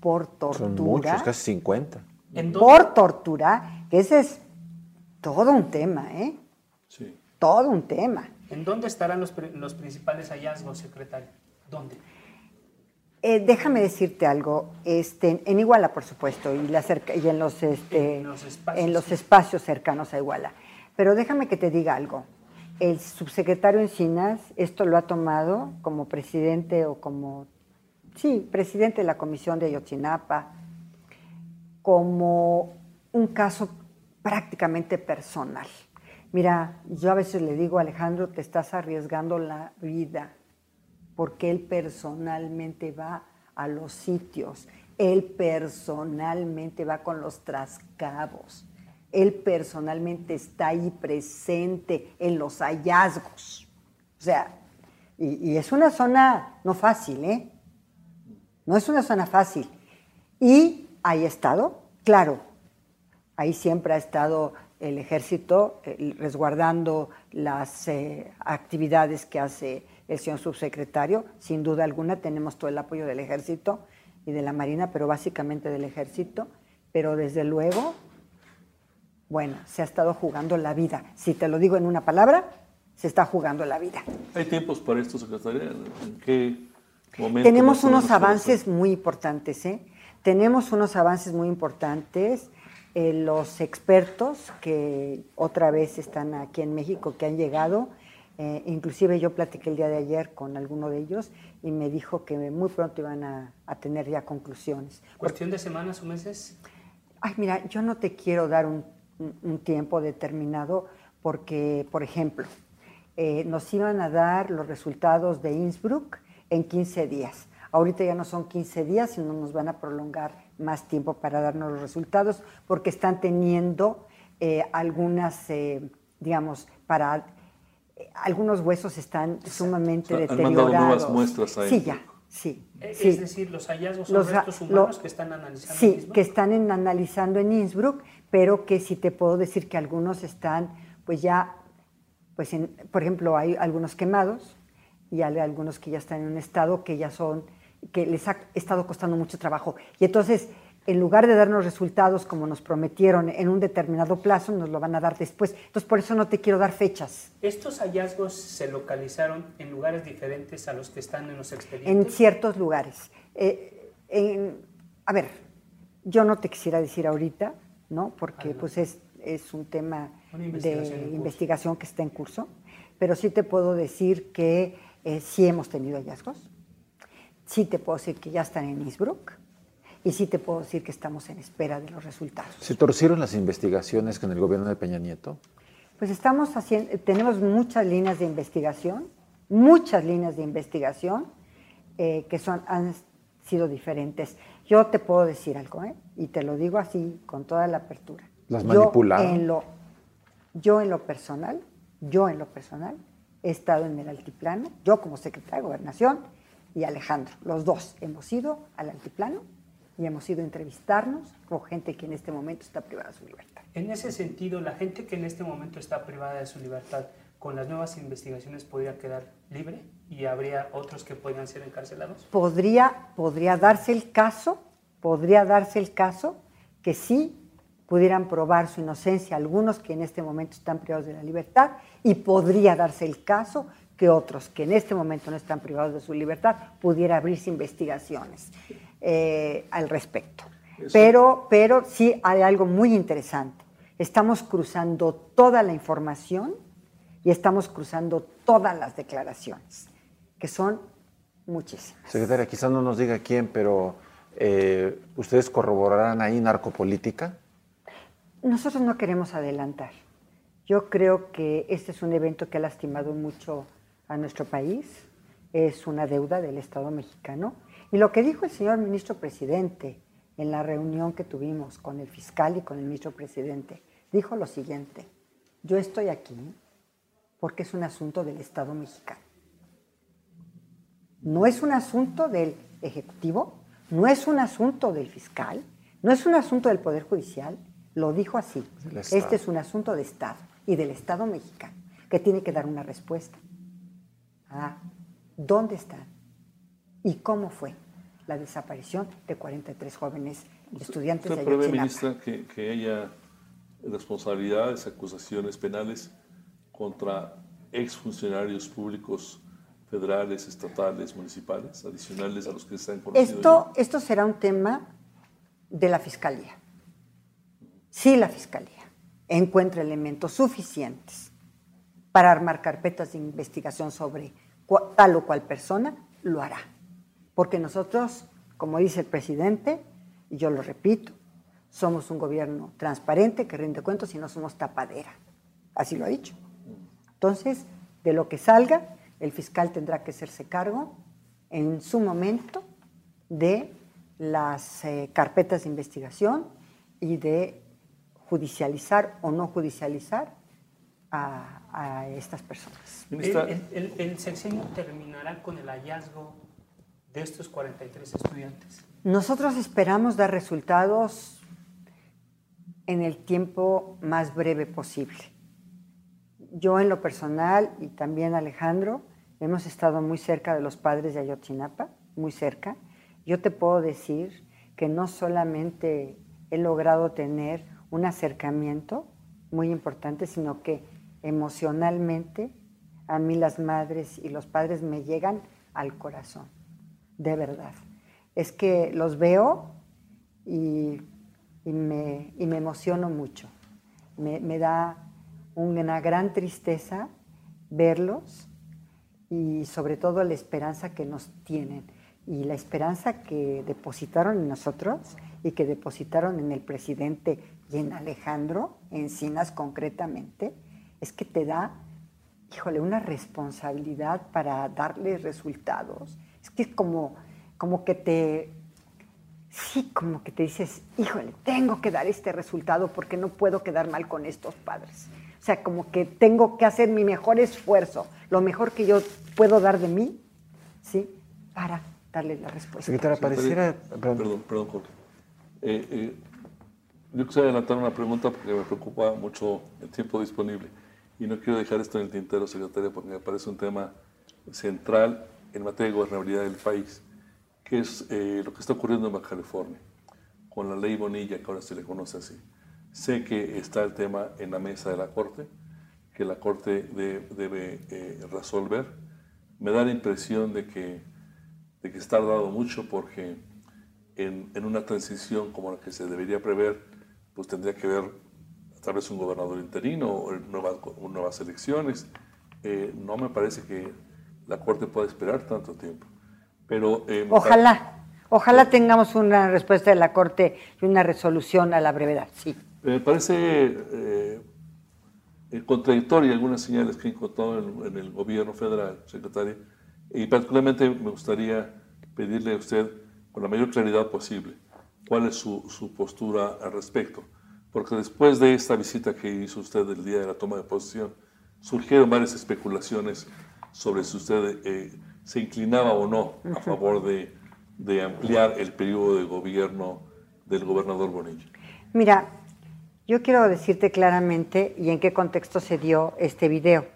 por tortura. Son muchos, casi 50. Por tortura, que ese es todo un tema, ¿eh? Sí. Todo un tema. ¿En dónde estarán los, los principales hallazgos, secretario? ¿Dónde? Eh, déjame decirte algo, este, en Iguala, por supuesto, y, la cerca- y en, los, este, En los espacios, en los espacios cercanos a Iguala. Pero déjame que te diga algo. El subsecretario Encinas esto lo ha tomado como presidente o como, sí, presidente de la Comisión de Ayotzinapa, como un caso prácticamente personal. Mira, yo a veces le digo, Alejandro, te estás arriesgando la vida porque él personalmente va a los sitios, él personalmente va con los trascabos, él personalmente está ahí presente en los hallazgos. O sea, y, es una zona no fácil, ¿eh? No es una zona fácil. Y ahí ha estado, claro, ahí siempre ha estado el ejército eh, resguardando las eh, actividades que hace el señor subsecretario. Sin duda alguna tenemos todo el apoyo del ejército y de la marina, pero básicamente del ejército. Pero desde luego, bueno, se ha estado jugando la vida. Si te lo digo en una palabra, se está jugando la vida. ¿Hay tiempos para esto, secretaria? ¿En qué momento? Tenemos unos avances muy importantes, ¿eh? Tenemos unos avances muy importantes. Eh, los expertos que otra vez están aquí en México, que han llegado, eh, inclusive yo platiqué el día de ayer con alguno de ellos y me dijo que muy pronto iban a, a tener ya conclusiones. ¿Cuestión de semanas o meses? Ay, mira, yo no te quiero dar un tiempo determinado porque, por ejemplo, eh, nos iban a dar los resultados de Innsbruck en 15 días. Ahorita ya no son 15 días, sino nos van a prolongar más tiempo para darnos los resultados porque están teniendo eh, algunas, eh, digamos, para... algunos huesos están sumamente O sea, han mandado deteriorados. nuevas muestras a Sí, Innsbruck. ya, sí. Eh, sí. Es decir, los hallazgos son Los restos lo- humanos que están analizando. Sí, mismo. que están en- analizando en Innsbruck, pero que sí te puedo decir que algunos están, pues ya, pues en- por ejemplo, hay algunos quemados y hay algunos que ya están en un estado que ya son, que les ha estado costando mucho trabajo. Y entonces, en lugar de darnos resultados como nos prometieron en un determinado plazo, nos lo van a dar después. Entonces, por eso no te quiero dar fechas. ¿Estos hallazgos se localizaron en lugares diferentes a los que están en los en expedientes? ciertos lugares. Eh, en- a ver, yo no te quisiera decir ahorita, ¿no? Porque pues es, es un tema investigación en de investigación que está en curso, pero sí te puedo decir que eh, sí hemos tenido hallazgos, sí te puedo decir que ya están en Innsbruck y sí te puedo decir que estamos en espera de los resultados. ¿Se torcieron las investigaciones con el gobierno de Peña Nieto? Pues estamos haciendo, tenemos muchas líneas de investigación, muchas líneas de investigación eh, que son, han sido diferentes. Yo te puedo decir algo, ¿eh? y te lo digo así con toda la apertura. ¿Las Yo manipularon? en lo, yo en lo personal, yo en lo personal, he estado en el altiplano, yo como secretaria de Gobernación y Alejandro, los dos hemos ido al altiplano y hemos ido a entrevistarnos con gente que en este momento está privada de su libertad. En ese sentido, la gente que en este momento está privada de su libertad, con las nuevas investigaciones podría quedar libre y habría otros que podrían ser encarcelados. podría, podría darse el caso, podría darse el caso que sí pudieran probar su inocencia algunos que en este momento están privados de la libertad y podría darse el caso que otros que en este momento no están privados de su libertad pudiera abrirse investigaciones eh, al respecto. Pero, pero sí hay algo muy interesante. Estamos cruzando toda la información y estamos cruzando todas las declaraciones, que son muchísimas. Secretaria, quizás no nos diga quién, pero eh, ¿ustedes corroborarán ahí narcopolítica? Nosotros no queremos adelantar. Yo creo que este es un evento que ha lastimado mucho a nuestro país, es una deuda del Estado mexicano. Y lo que dijo el señor ministro presidente en la reunión que tuvimos con el fiscal y con el ministro presidente, dijo lo siguiente, yo estoy aquí porque es un asunto del Estado mexicano. No es un asunto del Ejecutivo, no es un asunto del fiscal, no es un asunto del Poder Judicial, lo dijo así. Este es un asunto de Estado y del Estado mexicano. que tiene que dar una respuesta. a ¿Dónde están? ¿Y cómo fue la desaparición de 43 jóvenes estudiantes ¿Usted de prevé, ministra, que, que haya responsabilidades, acusaciones penales contra exfuncionarios públicos federales, estatales, municipales, adicionales a los que se han conocido? Esto, esto será un tema de la Fiscalía. Si la Fiscalía encuentra elementos suficientes para armar carpetas de investigación sobre tal o cual persona, lo hará. Porque nosotros, como dice el presidente, y yo lo repito, somos un gobierno transparente que rinde cuentos y no somos tapadera. Así lo ha dicho. Entonces, de lo que salga, el fiscal tendrá que hacerse cargo en su momento de las eh, carpetas de investigación y de judicializar o no judicializar a, a estas personas. El, Ministra, el- el- el sexenio terminará con el hallazgo de estos 43 estudiantes. Nosotros esperamos dar resultados en el tiempo más breve posible. Yo en lo personal y también Alejandro hemos estado muy cerca de los padres de Ayotzinapa, muy cerca. Yo te puedo decir que no solamente he logrado tener un acercamiento muy importante, sino que emocionalmente a mí las madres y los padres me llegan al corazón, de verdad. Es que los veo y, y me, y me emociono mucho. Me, me da una gran tristeza verlos y sobre todo la esperanza que nos tienen y la esperanza que depositaron en nosotros y que depositaron en el presidente y en Alejandro Encinas concretamente, es que te da, híjole, una responsabilidad para darle resultados. Es que es como, como que te, sí, como que te dices, híjole, tengo que dar este resultado porque no puedo quedar mal con estos padres. O sea, como que tengo que hacer mi mejor esfuerzo, lo mejor que yo puedo dar de mí, ¿sí? Para darle la respuesta. Secretaria, pareciera... Perdón, perdón, perdón, Jorge. Eh, eh, yo quisiera adelantar una pregunta porque me preocupa mucho el tiempo disponible. Y no quiero dejar esto en el tintero, secretaria, porque me parece un tema central en materia de gobernabilidad del país, que es eh, lo que está ocurriendo en Baja California, con la ley Bonilla, que ahora se le conoce así. Sé que está el tema en la mesa de la Corte, que la Corte de- debe eh, resolver. Me da la impresión de que, de que está tardado mucho porque en, en una transición como la que se debería prever, pues tendría que haber tal vez un gobernador interino o nuevas, nuevas elecciones. Eh, no me parece que la Corte pueda esperar tanto tiempo. Pero eh, Ojalá, ojalá tengamos una respuesta de la Corte y una resolución a la brevedad, sí. Me parece eh, eh, contradictoria algunas señales que he encontrado en, en el gobierno federal, secretaria, y particularmente me gustaría pedirle a usted, con la mayor claridad posible, cuál es su, su postura al respecto. Porque después de esta visita que hizo usted el día de la toma de posición, surgieron varias especulaciones sobre si usted eh, se inclinaba o no a favor de, de ampliar el periodo de gobierno del gobernador Bonilla. Mira, yo quiero decirte claramente y en qué contexto se dio este video.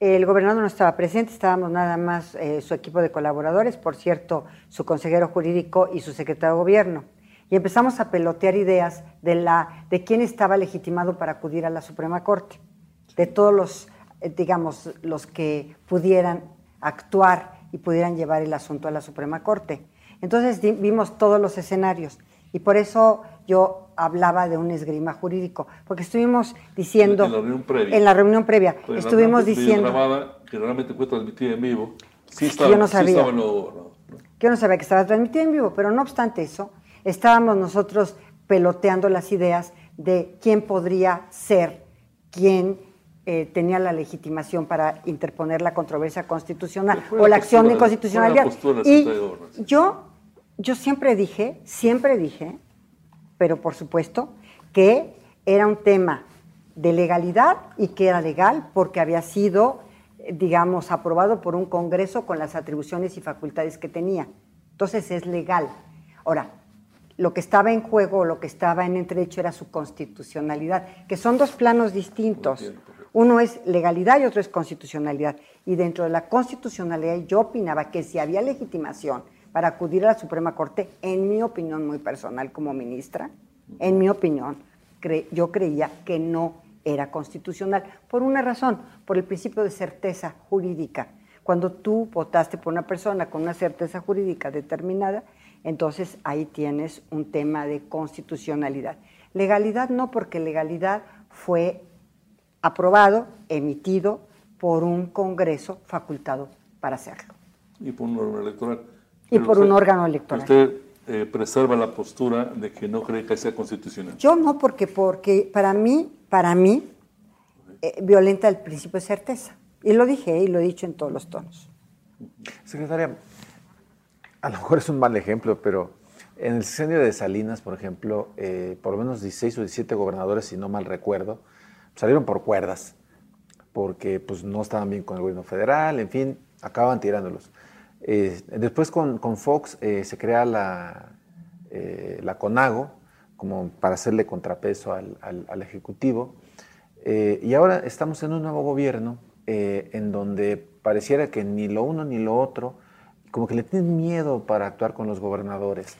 El gobernador no estaba presente, estábamos nada más eh, su equipo de colaboradores, por cierto, su consejero jurídico y su secretario de gobierno. Y empezamos a pelotear ideas de, la, de quién estaba legitimado para acudir a la Suprema Corte, de todos los, eh, digamos, los que pudieran actuar y pudieran llevar el asunto a la Suprema Corte. Entonces vimos todos los escenarios y por eso yo hablaba de un esgrima jurídico, porque estuvimos diciendo En la reunión previa. en la reunión previa, Pues, estuvimos diciendo grabada, que realmente fue transmitida en vivo. Sí estaba, yo no sí sabía. estaba lo- que yo no sabía que estaba transmitido en vivo, pero no obstante eso, estábamos nosotros peloteando las ideas de quién podría ser quien eh, tenía la legitimación para interponer la controversia constitucional ¿Cuál o la acción de inconstitucionalidad. Y yo, yo siempre dije, siempre dije, pero por supuesto, que era un tema de legalidad y que era legal porque había sido, digamos, aprobado por un Congreso con las atribuciones y facultades que tenía. Entonces es legal. Ahora, lo que estaba en juego lo que estaba en entredicho era su constitucionalidad, que son dos planos distintos. Uno es legalidad y otro es constitucionalidad. Y dentro de la constitucionalidad yo opinaba que si había legitimación para acudir a la Suprema Corte, en mi opinión muy personal como ministra, en mi opinión, yo creía que no era constitucional. Por una razón, por el principio de certeza jurídica. Cuando tú votaste por una persona con una certeza jurídica determinada, entonces ahí tienes un tema de constitucionalidad. Legalidad no, porque legalidad fue aprobado, emitido por un Congreso facultado para hacerlo. Y por un órgano electoral. Y por un órgano electoral. Usted eh, preserva la postura de que no cree que sea constitucional. Yo no, porque, porque para mí, para mí, eh, violenta el principio de certeza. Y lo dije y lo he dicho en todos los tonos. Secretaria, a lo mejor es un mal ejemplo, pero en el sexenio de Salinas, por ejemplo, eh, por lo menos 16 o 17 gobernadores, si no mal recuerdo, salieron por cuerdas, porque pues, no estaban bien con el gobierno federal, en fin, acaban tirándolos. Eh, después con, Fox eh, se crea la, la CONAGO, como para hacerle contrapeso al, al Ejecutivo, y ahora estamos en un nuevo gobierno en donde pareciera que ni lo uno ni lo otro como que le tienen miedo para actuar con los gobernadores.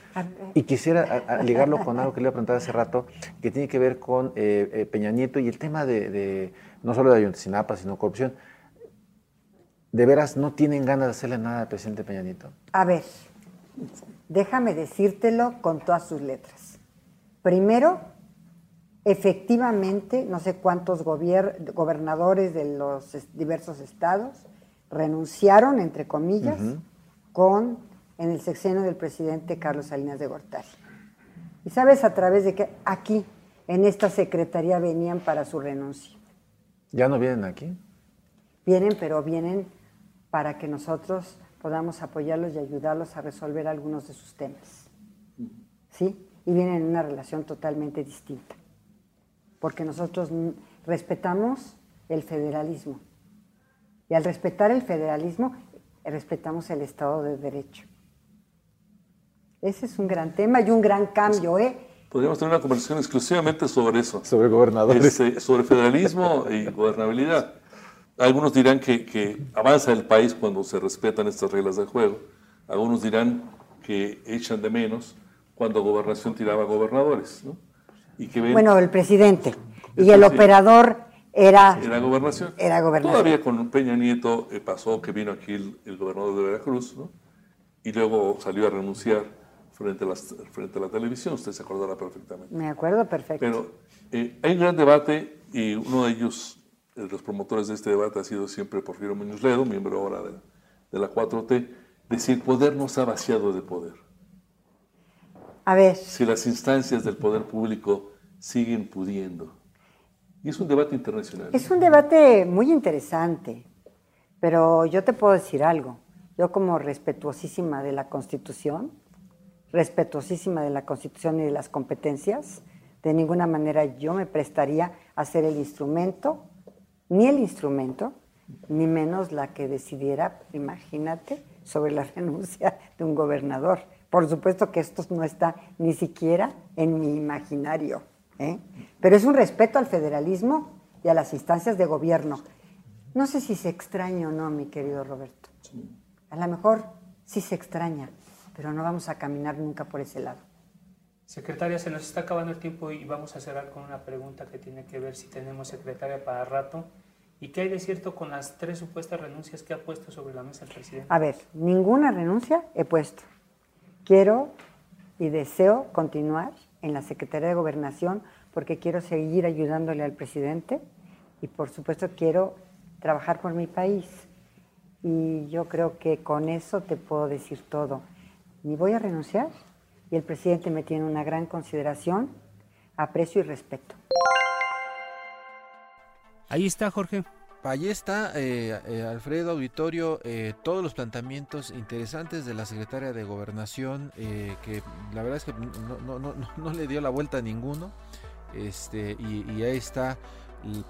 Y quisiera ligarlo con algo que le iba a preguntar hace rato, que tiene que ver con eh, eh, Peña Nieto y el tema de, no solo de Ayuntapata, sino corrupción. ¿De veras no tienen ganas de hacerle nada al presidente Peña Nieto? A ver, déjame decírtelo con todas sus letras. Primero, efectivamente, no sé cuántos gobernadores de los diversos estados renunciaron, entre comillas, con en el sexenio del presidente Carlos Salinas de Gortari. ¿Y sabes a través de qué? Aquí, en esta secretaría, venían para su renuncia. ¿Ya no vienen aquí? Vienen, pero vienen para que nosotros podamos apoyarlos y ayudarlos a resolver algunos de sus temas. ¿Sí? Y vienen en una relación totalmente distinta. Porque nosotros respetamos el federalismo. Y al respetar el federalismo, respetamos el Estado de Derecho. Ese es un gran tema y un gran cambio, ¿eh? Podríamos tener una conversación exclusivamente sobre eso. Sobre gobernadores. Este, sobre federalismo y gobernabilidad. Algunos dirán que, avanza el país cuando se respetan estas reglas del juego. Algunos dirán que echan de menos cuando gobernación tiraba gobernadores. ¿no? Y que bueno, el presidente. y el operador era, era gobernación. Era gobernación. Todavía con Peña Nieto eh, pasó que vino aquí el, gobernador de Veracruz, ¿no? Y luego salió a renunciar frente a, la, frente a la televisión, usted se acordará perfectamente. Me acuerdo perfecto. Pero eh, hay un gran debate y uno de ellos, de los promotores de este debate ha sido siempre Porfirio Muñoz Ledo, miembro ahora de, de la 4T, decir, poder no ha vaciado de poder. A ver. Si las instancias del poder público siguen pudiendo y es un debate internacional. Es un debate muy interesante, pero yo te puedo decir algo. Yo como respetuosísima de la Constitución, respetuosísima de la Constitución y de las competencias, de ninguna manera yo me prestaría a ser el instrumento, ni el instrumento, ni menos la que decidiera, imagínate, sobre la (laughs) renuncia de un gobernador. Por supuesto que esto no está ni siquiera en mi imaginario. ¿Eh? Pero es un respeto al federalismo y a las instancias de gobierno. No sé si se extraña o no, mi querido Roberto. A lo mejor sí se extraña, pero no vamos a caminar nunca por ese lado. Secretaria, se nos está acabando el tiempo y vamos a cerrar con una pregunta que tiene que ver si tenemos secretaria para rato. ¿Y qué hay de cierto con las tres supuestas renuncias que ha puesto sobre la mesa el presidente? A ver, ninguna renuncia he puesto. Quiero y deseo continuar en la Secretaría de Gobernación porque quiero seguir ayudándole al presidente y por supuesto quiero trabajar por mi país. Y yo creo que con eso te puedo decir todo. Ni voy a renunciar y el presidente me tiene una gran consideración, aprecio y respeto. Ahí está, Jorge. Allí está, eh, eh, Alfredo Auditorio, eh, todos los planteamientos interesantes de la secretaria de Gobernación, que la verdad es que no, le dio la vuelta a ninguno, este, y, ahí está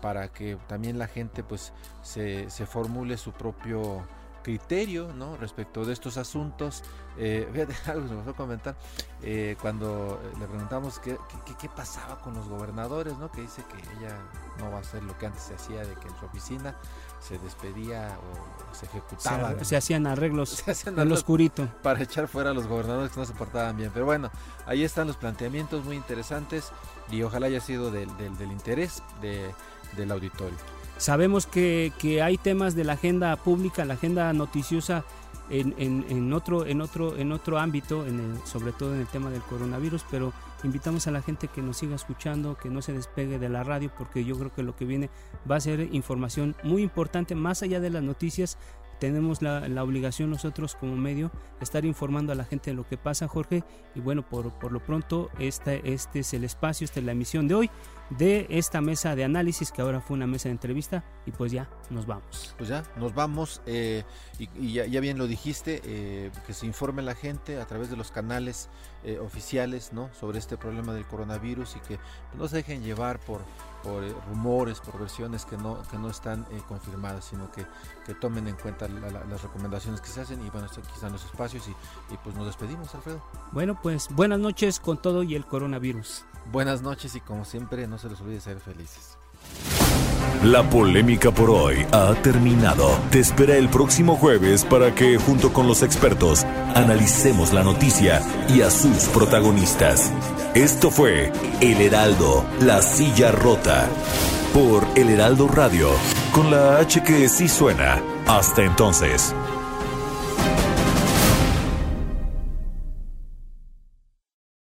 para que también la gente pues se, formule su propio criterio ¿no? respecto de estos asuntos. Eh, (laughs) fíjate, algo se me fue comentar eh, cuando le preguntamos qué, qué, pasaba con los gobernadores, ¿no? que dice que ella no va a hacer lo que antes se hacía, de que en su oficina se despedía o se ejecutaba. Se, hacían arreglos (laughs) se hacían en lo oscurito. Para echar fuera a los gobernadores que no se portaban bien. Pero bueno, ahí están los planteamientos muy interesantes y ojalá haya sido del, del, del interés de, del auditorio. Sabemos que, que, hay temas de la agenda pública, la agenda noticiosa en, en, en, otro, en, otro, en otro ámbito, en el, sobre todo en el tema del coronavirus, pero invitamos a la gente que nos siga escuchando, que no se despegue de la radio, porque yo creo que lo que viene va a ser información muy importante, más allá de las noticias, tenemos la, la, obligación nosotros como medio estar informando a la gente de lo que pasa, Jorge. Y bueno, por, por lo pronto, este, este es el espacio, esta es la emisión de hoy de esta mesa de análisis, que ahora fue una mesa de entrevista, y pues ya nos vamos. Pues ya, nos vamos, eh, y, ya, bien lo dijiste, eh, que se informe la gente a través de los canales eh, oficiales, ¿no? Sobre este problema del coronavirus y que no se dejen llevar por, por rumores, por versiones que no, que no están confirmadas, sino que, que, tomen en cuenta las recomendaciones que se hacen y bueno, aquí están los espacios y, y pues nos despedimos, Alfredo. Bueno, pues buenas noches con todo y el coronavirus. Buenas noches y como siempre no se les olvide ser felices. La polémica por hoy ha terminado. Te espera el próximo jueves para que, junto con los expertos, analicemos la noticia y a sus protagonistas. Esto fue El Heraldo, la silla rota. Por El Heraldo Radio, con la H que sí suena. Hasta entonces.